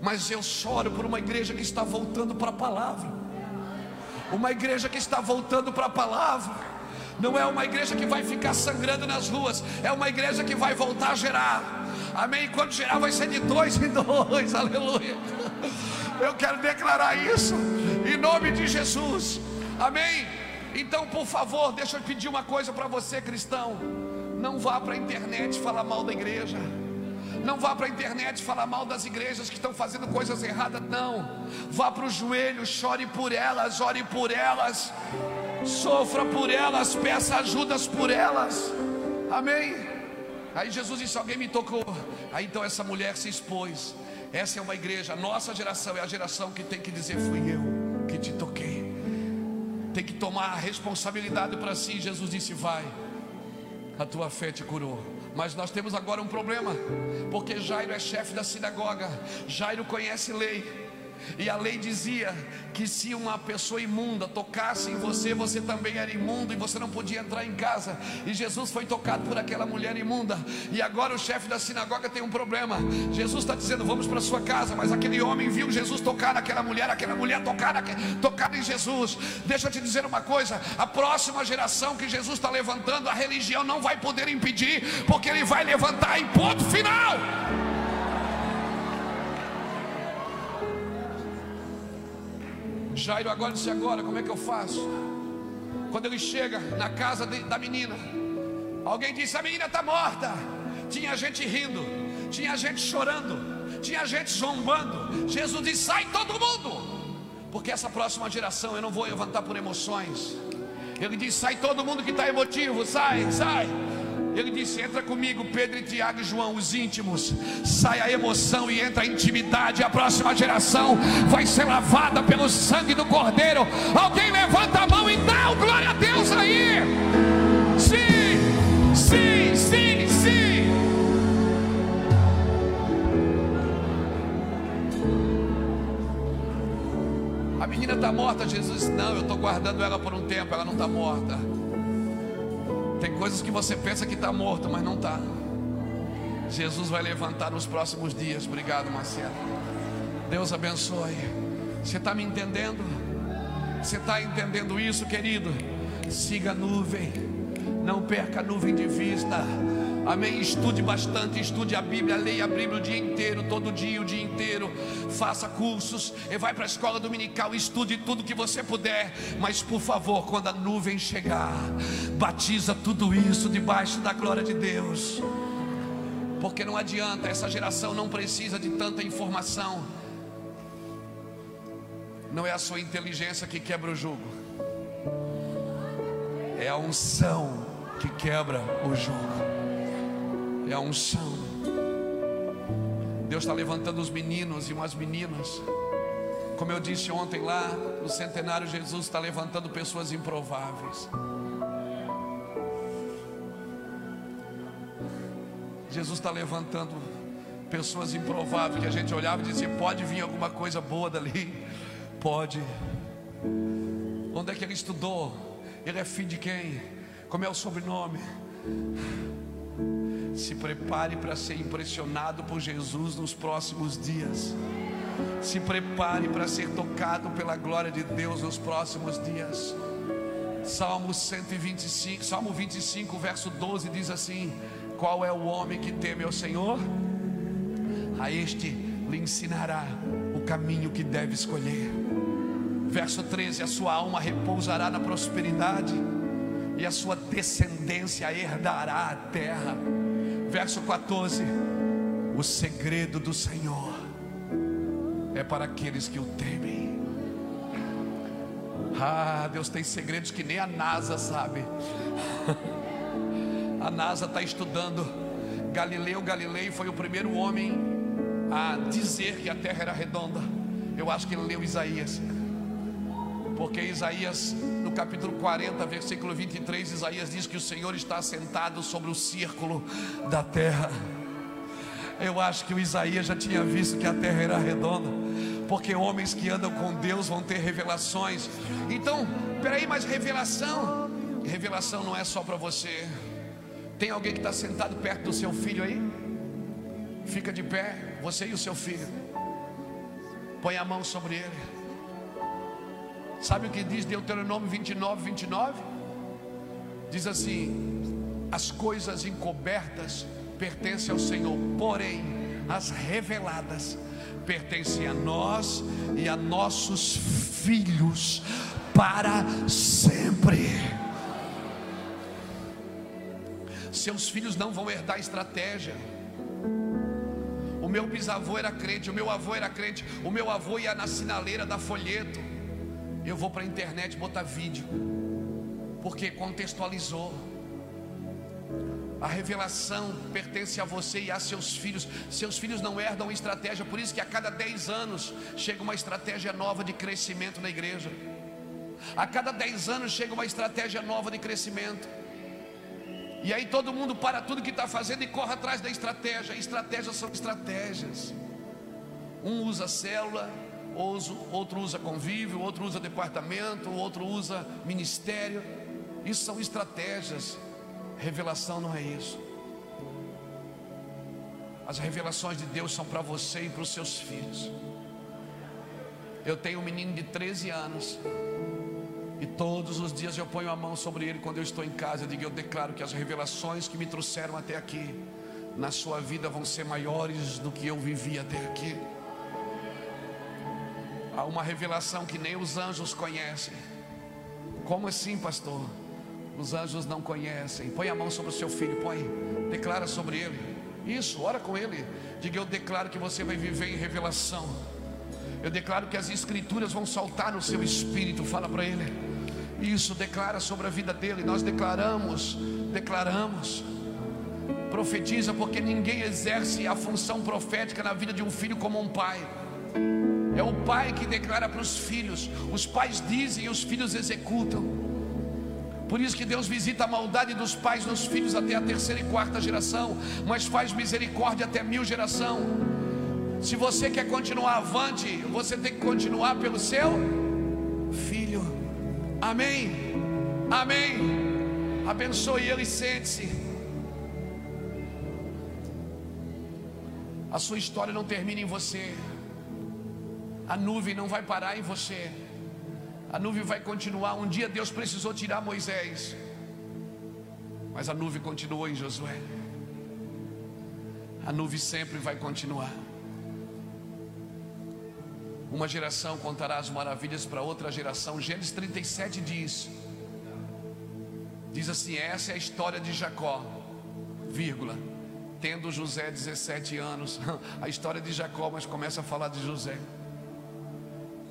Mas eu choro por uma igreja que está voltando para a palavra. Uma igreja que está voltando para a palavra. Não é uma igreja que vai ficar sangrando nas ruas, é uma igreja que vai voltar a gerar. Amém? Quando gerar vai ser de dois em dois, aleluia. Eu quero declarar isso em nome de Jesus. Amém? Então, por favor, deixa eu pedir uma coisa para você, cristão. Não vá para a internet falar mal da igreja. Não vá para a internet falar mal das igrejas que estão fazendo coisas erradas, não. Vá para o joelho, chore por elas, ore por elas, sofra por elas, peça ajudas por elas. Amém? Aí Jesus disse: Alguém me tocou. Aí então essa mulher se expôs. Essa é uma igreja, nossa geração é a geração que tem que dizer: Fui eu que te toquei. Tem que tomar a responsabilidade para si. Jesus disse: Vai, a tua fé te curou. Mas nós temos agora um problema, porque Jairo é chefe da sinagoga, Jairo conhece lei. E a lei dizia que se uma pessoa imunda tocasse em você, você também era imundo e você não podia entrar em casa. E Jesus foi tocado por aquela mulher imunda. E agora o chefe da sinagoga tem um problema. Jesus está dizendo: Vamos para sua casa. Mas aquele homem viu Jesus tocar naquela mulher, aquela mulher tocar, tocar em Jesus. Deixa eu te dizer uma coisa: a próxima geração que Jesus está levantando, a religião não vai poder impedir, porque ele vai levantar em ponto final. Jairo agora disse agora, como é que eu faço? Quando ele chega na casa de, da menina, alguém disse: a menina está morta. Tinha gente rindo, tinha gente chorando, tinha gente zombando. Jesus disse: sai todo mundo, porque essa próxima geração eu não vou levantar por emoções. Ele disse: sai todo mundo que está emotivo, sai, sai. Ele disse: Entra comigo, Pedro, Tiago e João, os íntimos. Sai a emoção e entra a intimidade. A próxima geração vai ser lavada pelo sangue do Cordeiro. Alguém levanta a mão e dá o glória a Deus aí. Sim, sim, sim, sim. A menina está morta. Jesus, não, eu estou guardando ela por um tempo. Ela não está morta. Tem coisas que você pensa que está morto, mas não está. Jesus vai levantar nos próximos dias. Obrigado, Marcelo. Deus abençoe. Você está me entendendo? Você está entendendo isso, querido? Siga a nuvem. Não perca a nuvem de vista. Amém. Estude bastante, estude a Bíblia, leia a Bíblia o dia inteiro, todo dia, o dia inteiro. Faça cursos, e vai para a escola dominical, estude tudo que você puder. Mas por favor, quando a nuvem chegar, batiza tudo isso debaixo da glória de Deus. Porque não adianta, essa geração não precisa de tanta informação. Não é a sua inteligência que quebra o jugo, é a unção que quebra o jugo é a unção. Deus está levantando os meninos e umas meninas. Como eu disse ontem lá no centenário, Jesus está levantando pessoas improváveis. Jesus está levantando pessoas improváveis que a gente olhava e dizia: pode vir alguma coisa boa dali? Pode. Onde é que ele estudou? Ele é filho de quem? Como é o sobrenome? Se prepare para ser impressionado por Jesus nos próximos dias. Se prepare para ser tocado pela glória de Deus nos próximos dias. Salmo 125, Salmo 25, verso 12 diz assim: Qual é o homem que teme ao Senhor? A este lhe ensinará o caminho que deve escolher. Verso 13: A sua alma repousará na prosperidade, e a sua descendência herdará a terra. Verso 14: O segredo do Senhor é para aqueles que o temem. Ah, Deus tem segredos que nem a NASA sabe. A NASA está estudando. Galileu Galilei foi o primeiro homem a dizer que a terra era redonda. Eu acho que ele leu Isaías. Porque Isaías, no capítulo 40, versículo 23, Isaías diz que o Senhor está sentado sobre o círculo da terra. Eu acho que o Isaías já tinha visto que a terra era redonda, porque homens que andam com Deus vão ter revelações. Então, peraí, mas revelação, revelação não é só para você. Tem alguém que está sentado perto do seu filho aí? Fica de pé, você e o seu filho. Põe a mão sobre ele. Sabe o que diz Deuteronômio 29, 29? Diz assim: As coisas encobertas pertencem ao Senhor, porém, as reveladas pertencem a nós e a nossos filhos para sempre. Seus filhos não vão herdar estratégia. O meu bisavô era crente, o meu avô era crente, o meu avô ia na sinaleira da folheto. Eu vou para a internet botar vídeo, porque contextualizou. A revelação pertence a você e a seus filhos. Seus filhos não herdam estratégia, por isso que a cada 10 anos chega uma estratégia nova de crescimento na igreja. A cada 10 anos chega uma estratégia nova de crescimento. E aí todo mundo para tudo que está fazendo e corre atrás da estratégia. Estratégias são estratégias. Um usa célula, outro usa convívio, outro usa departamento, outro usa ministério. Isso são estratégias. Revelação não é isso. As revelações de Deus são para você e para os seus filhos. Eu tenho um menino de 13 anos. E todos os dias eu ponho a mão sobre ele quando eu estou em casa. Eu digo, eu declaro que as revelações que me trouxeram até aqui, na sua vida, vão ser maiores do que eu vivi até aqui. Há uma revelação que nem os anjos conhecem. Como assim, pastor? Os anjos não conhecem. Põe a mão sobre o seu filho, põe. Declara sobre ele. Isso, ora com ele. Diga: Eu declaro que você vai viver em revelação. Eu declaro que as escrituras vão saltar no seu espírito. Fala para ele. Isso, declara sobre a vida dele. Nós declaramos, declaramos. Profetiza, porque ninguém exerce a função profética na vida de um filho como um pai. É o pai que declara para os filhos. Os pais dizem e os filhos executam. Por isso que Deus visita a maldade dos pais nos filhos até a terceira e quarta geração, mas faz misericórdia até mil geração. Se você quer continuar avante, você tem que continuar pelo seu filho. Amém. Amém. Abençoe ele e sente-se. A sua história não termina em você. A nuvem não vai parar em você. A nuvem vai continuar. Um dia Deus precisou tirar Moisés, mas a nuvem continuou em Josué. A nuvem sempre vai continuar. Uma geração contará as maravilhas para outra geração. Gênesis 37 diz: Diz assim: essa é a história de Jacó, vírgula. Tendo José 17 anos, a história de Jacó, mas começa a falar de José,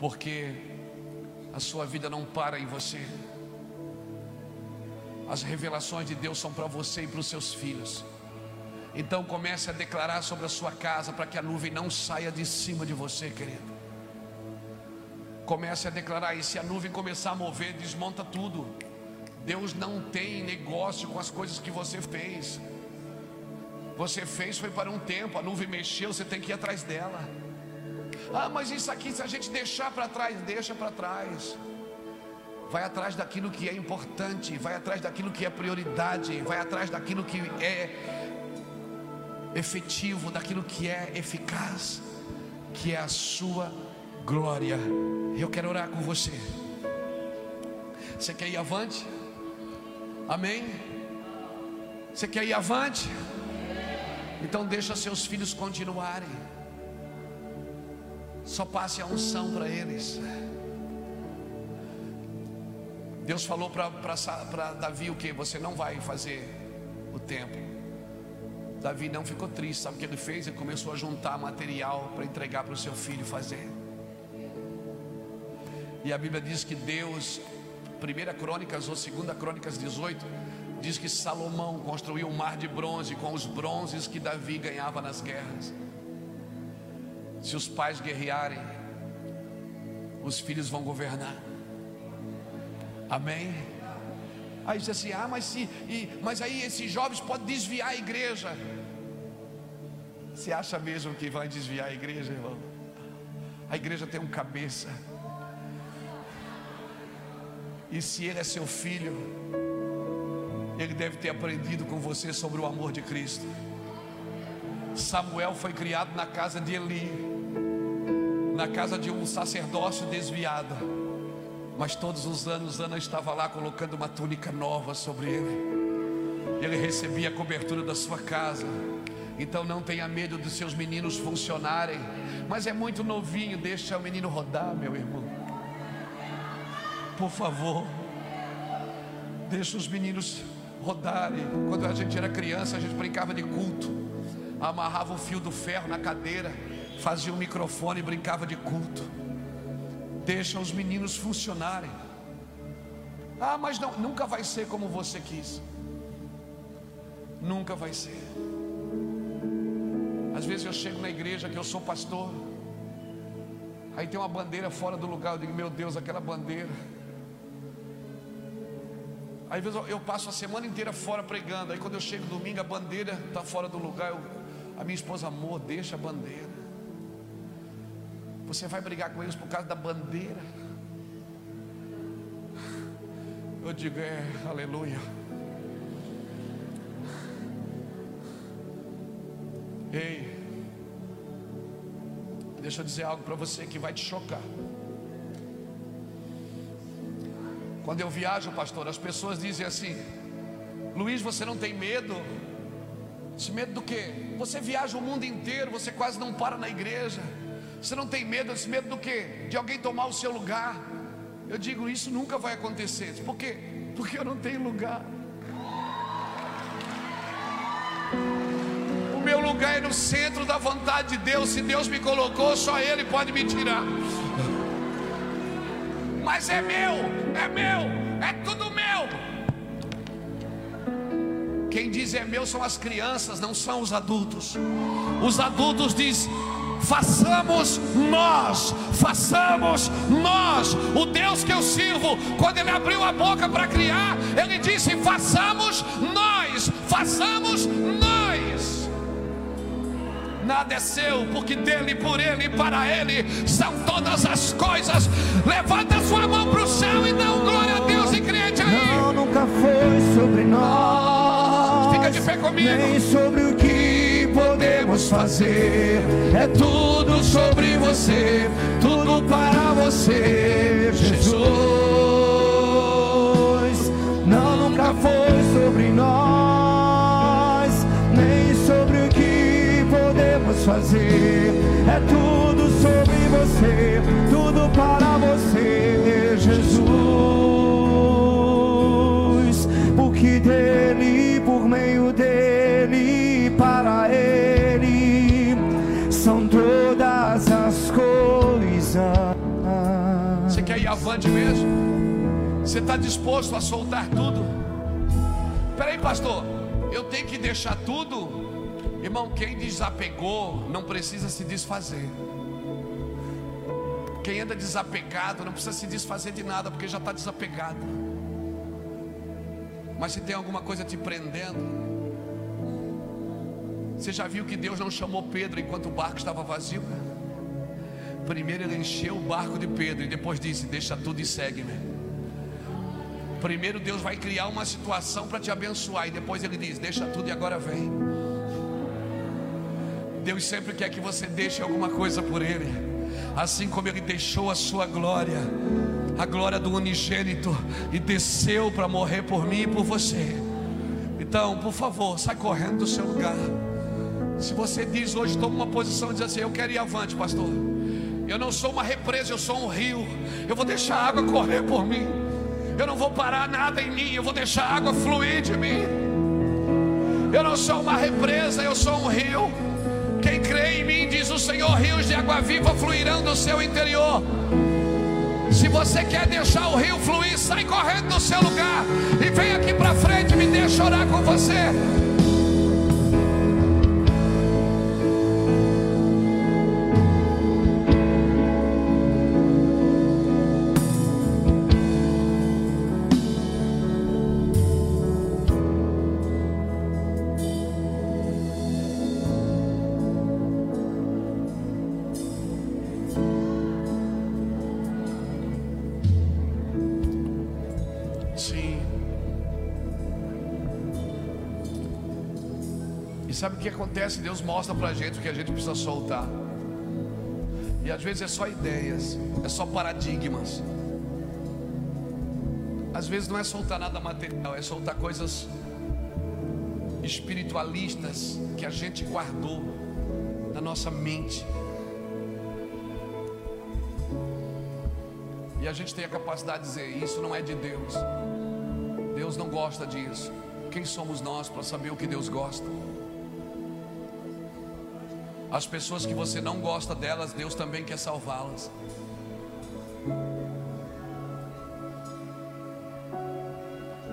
porque a sua vida não para em você. As revelações de Deus são para você e para os seus filhos. Então comece a declarar sobre a sua casa para que a nuvem não saia de cima de você, querido. Comece a declarar e se a nuvem começar a mover, desmonta tudo. Deus não tem negócio com as coisas que você fez. Você fez foi para um tempo, a nuvem mexeu, você tem que ir atrás dela. Ah, mas isso aqui, se a gente deixar para trás, deixa para trás. Vai atrás daquilo que é importante, vai atrás daquilo que é prioridade, vai atrás daquilo que é efetivo, daquilo que é eficaz, que é a sua glória. Eu quero orar com você. Você quer ir avante? Amém? Você quer ir avante? Então deixa seus filhos continuarem. Só passe a unção para eles. Deus falou para Davi o que? Você não vai fazer o templo. Davi não ficou triste, sabe o que ele fez? Ele começou a juntar material para entregar para o seu filho fazer. E a Bíblia diz que Deus, 1 Crônicas ou 2 Crônicas 18, diz que Salomão construiu um mar de bronze com os bronzes que Davi ganhava nas guerras. Se os pais guerrearem, os filhos vão governar. Amém? Aí diz assim: ah, mas, se, e, mas aí esses jovens podem desviar a igreja. Você acha mesmo que vai desviar a igreja, irmão? A igreja tem um cabeça. E se ele é seu filho, ele deve ter aprendido com você sobre o amor de Cristo. Samuel foi criado na casa de Eli na casa de um sacerdócio desviado. Mas todos os anos Ana estava lá colocando uma túnica nova sobre ele. Ele recebia a cobertura da sua casa. Então não tenha medo dos seus meninos funcionarem. Mas é muito novinho, deixa o menino rodar, meu irmão. Por favor. Deixa os meninos rodarem. Quando a gente era criança, a gente brincava de culto. Amarrava o fio do ferro na cadeira, fazia um microfone e brincava de culto. Deixa os meninos funcionarem. Ah, mas não, nunca vai ser como você quis. Nunca vai ser. Às vezes eu chego na igreja que eu sou pastor. Aí tem uma bandeira fora do lugar. Eu digo, meu Deus, aquela bandeira. Aí, às vezes eu passo a semana inteira fora pregando. Aí quando eu chego domingo, a bandeira está fora do lugar. Eu, a minha esposa, amor, deixa a bandeira. Você vai brigar com eles por causa da bandeira. Eu digo, é, aleluia. Ei, deixa eu dizer algo para você que vai te chocar. Quando eu viajo, pastor, as pessoas dizem assim: Luiz, você não tem medo? Esse medo do quê? Você viaja o mundo inteiro, você quase não para na igreja. Você não tem medo? Esse medo do quê? De alguém tomar o seu lugar. Eu digo, isso nunca vai acontecer. Por quê? Porque eu não tenho lugar. O meu lugar é no centro da vontade de Deus. Se Deus me colocou, só Ele pode me tirar mas é meu, é meu, é tudo meu. Quem diz é meu são as crianças, não são os adultos. Os adultos dizem façamos nós, façamos nós. O Deus que eu sirvo, quando Ele abriu a boca para criar, Ele disse: façamos nós, façamos nós nada é seu, porque dele, por ele e para ele são todas as coisas. Levanta sua mão para o céu e dá glória a Deus e crente aí. Não, nunca foi sobre nós. Fica de pé comigo. Nem sobre o podemos fazer. É tudo sobre você, tudo para você, Jesus. Não, nunca foi sobre nós, nem sobre o que podemos fazer. É tudo sobre você, tudo para Você está disposto a soltar tudo? Peraí, pastor, eu tenho que deixar tudo? Irmão, quem desapegou não precisa se desfazer. Quem anda desapegado não precisa se desfazer de nada, porque já está desapegado. Mas se tem alguma coisa te prendendo, você já viu que Deus não chamou Pedro enquanto o barco estava vazio? Primeiro ele encheu o barco de Pedro e depois disse: Deixa tudo e segue-me. Primeiro Deus vai criar uma situação para te abençoar e depois ele diz: Deixa tudo e agora vem. Deus sempre quer que você deixe alguma coisa por Ele, assim como Ele deixou a sua glória, a glória do unigênito, e desceu para morrer por mim e por você. Então, por favor, sai correndo do seu lugar. Se você diz hoje, toma uma posição e diz assim: Eu quero ir avante, pastor. Eu não sou uma represa, eu sou um rio. Eu vou deixar a água correr por mim. Eu não vou parar nada em mim, eu vou deixar a água fluir de mim. Eu não sou uma represa, eu sou um rio. Quem crê em mim, diz o Senhor, rios de água viva fluirão do seu interior. Se você quer deixar o rio fluir, sai correndo do seu lugar e vem aqui para frente, me deixa orar com você. Sabe o que acontece? Deus mostra pra gente o que a gente precisa soltar. E às vezes é só ideias, é só paradigmas. Às vezes não é soltar nada material, é soltar coisas espiritualistas que a gente guardou na nossa mente. E a gente tem a capacidade de dizer: Isso não é de Deus. Deus não gosta disso. Quem somos nós para saber o que Deus gosta? As pessoas que você não gosta delas, Deus também quer salvá-las.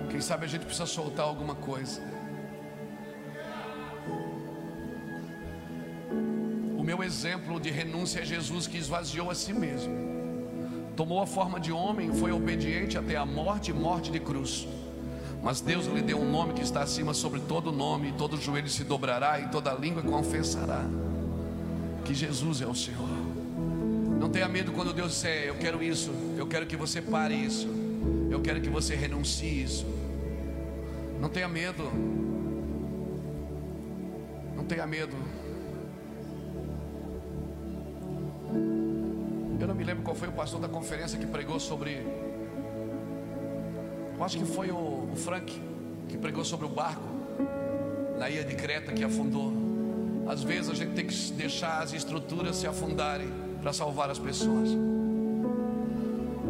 Quem sabe a gente precisa soltar alguma coisa. O meu exemplo de renúncia é Jesus que esvaziou a si mesmo. Tomou a forma de homem, foi obediente até a morte morte de cruz. Mas Deus lhe deu um nome que está acima sobre todo nome, e todo joelho se dobrará e toda língua confessará que Jesus é o Senhor. Não tenha medo quando Deus disser: Eu quero isso, eu quero que você pare isso, eu quero que você renuncie isso. Não tenha medo. Não tenha medo. Eu não me lembro qual foi o pastor da conferência que pregou sobre. Eu acho que foi o, Frank que pregou sobre o barco na ilha de Creta que afundou. Às vezes a gente tem que deixar as estruturas se afundarem para salvar as pessoas.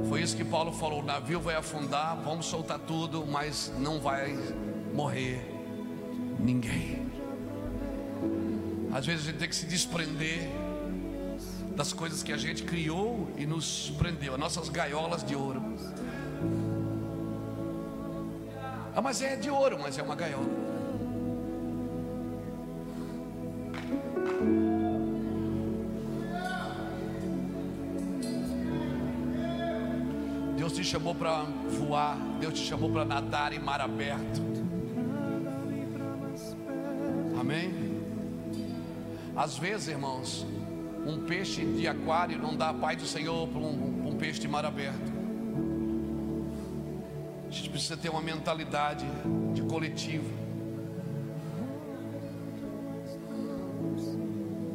Foi isso que Paulo falou: o navio vai afundar, vamos soltar tudo, mas não vai morrer ninguém. Às vezes a gente tem que se desprender das coisas que a gente criou e nos prendeu, as nossas gaiolas de ouro. Ah, mas é de ouro, mas é uma gaiola. Chamou para voar, Deus te chamou para nadar em mar aberto. Amém? Às vezes, irmãos, um peixe de aquário não dá a paz do Senhor para um, um peixe de mar aberto. A gente precisa ter uma mentalidade de coletivo.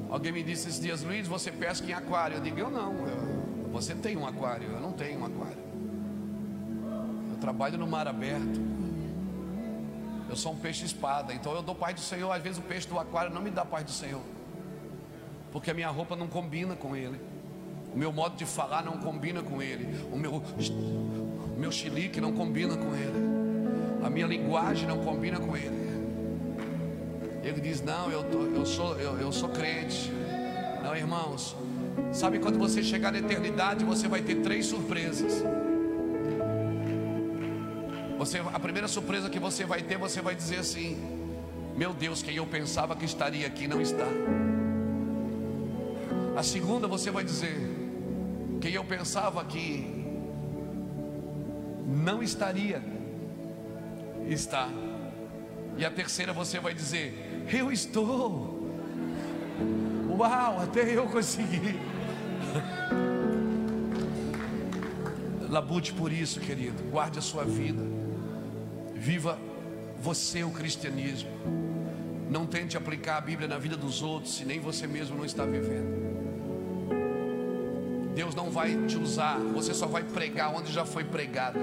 Alguém me disse esses dias, Luiz, você pesca em aquário? Eu digo, eu não. Eu, você tem um aquário, eu não tenho um aquário. Trabalho no mar aberto. Eu sou um peixe espada, então eu dou paz do Senhor. Às vezes o peixe do aquário não me dá paz do Senhor, porque a minha roupa não combina com ele, o meu modo de falar não combina com ele, o meu, o meu chilique não combina com ele, a minha linguagem não combina com ele. Ele diz: Não, eu, tô, eu, sou, eu, eu sou crente. Não, irmãos, sabe quando você chegar na eternidade, você vai ter três surpresas. Você, a primeira surpresa que você vai ter, você vai dizer assim: Meu Deus, quem eu pensava que estaria aqui não está. A segunda você vai dizer: Quem eu pensava que não estaria, está. E a terceira você vai dizer: Eu estou. Uau, até eu consegui. Labute por isso, querido. Guarde a sua vida. Viva você o cristianismo. Não tente aplicar a Bíblia na vida dos outros, se nem você mesmo não está vivendo. Deus não vai te usar, você só vai pregar onde já foi pregado.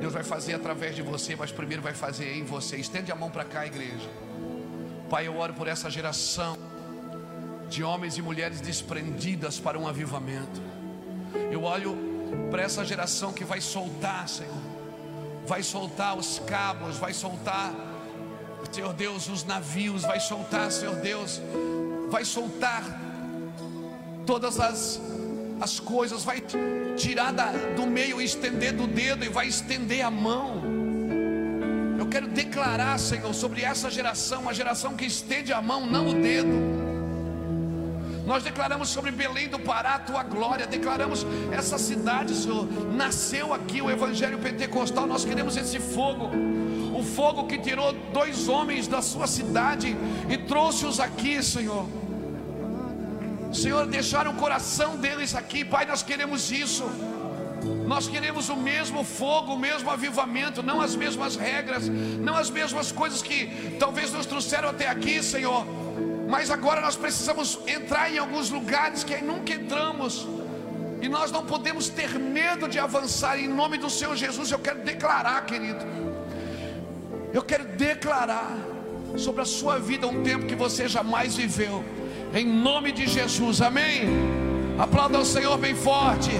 Deus vai fazer através de você, mas primeiro vai fazer em você. Estende a mão para cá, igreja. Pai, eu oro por essa geração de homens e mulheres desprendidas para um avivamento. Eu olho para essa geração que vai soltar, Senhor vai soltar os cabos, vai soltar, Senhor Deus, os navios, vai soltar, Senhor Deus, vai soltar todas as, as coisas, vai tirar da, do meio e estender do dedo e vai estender a mão. Eu quero declarar, Senhor, sobre essa geração, a geração que estende a mão, não o dedo. Nós declaramos sobre Belém do Pará a tua glória, declaramos essa cidade, Senhor. Nasceu aqui o Evangelho Pentecostal. Nós queremos esse fogo, o fogo que tirou dois homens da sua cidade e trouxe-os aqui, Senhor. Senhor, deixaram o coração deles aqui, Pai. Nós queremos isso. Nós queremos o mesmo fogo, o mesmo avivamento, não as mesmas regras, não as mesmas coisas que talvez nos trouxeram até aqui, Senhor Mas agora nós precisamos entrar em alguns lugares que aí nunca entramos. E nós não podemos ter medo de avançar. Em nome do Senhor Jesus, eu quero declarar, querido. Eu quero declarar sobre a sua vida um tempo que você jamais viveu. Em nome de Jesus, amém. Aplauda o Senhor bem forte.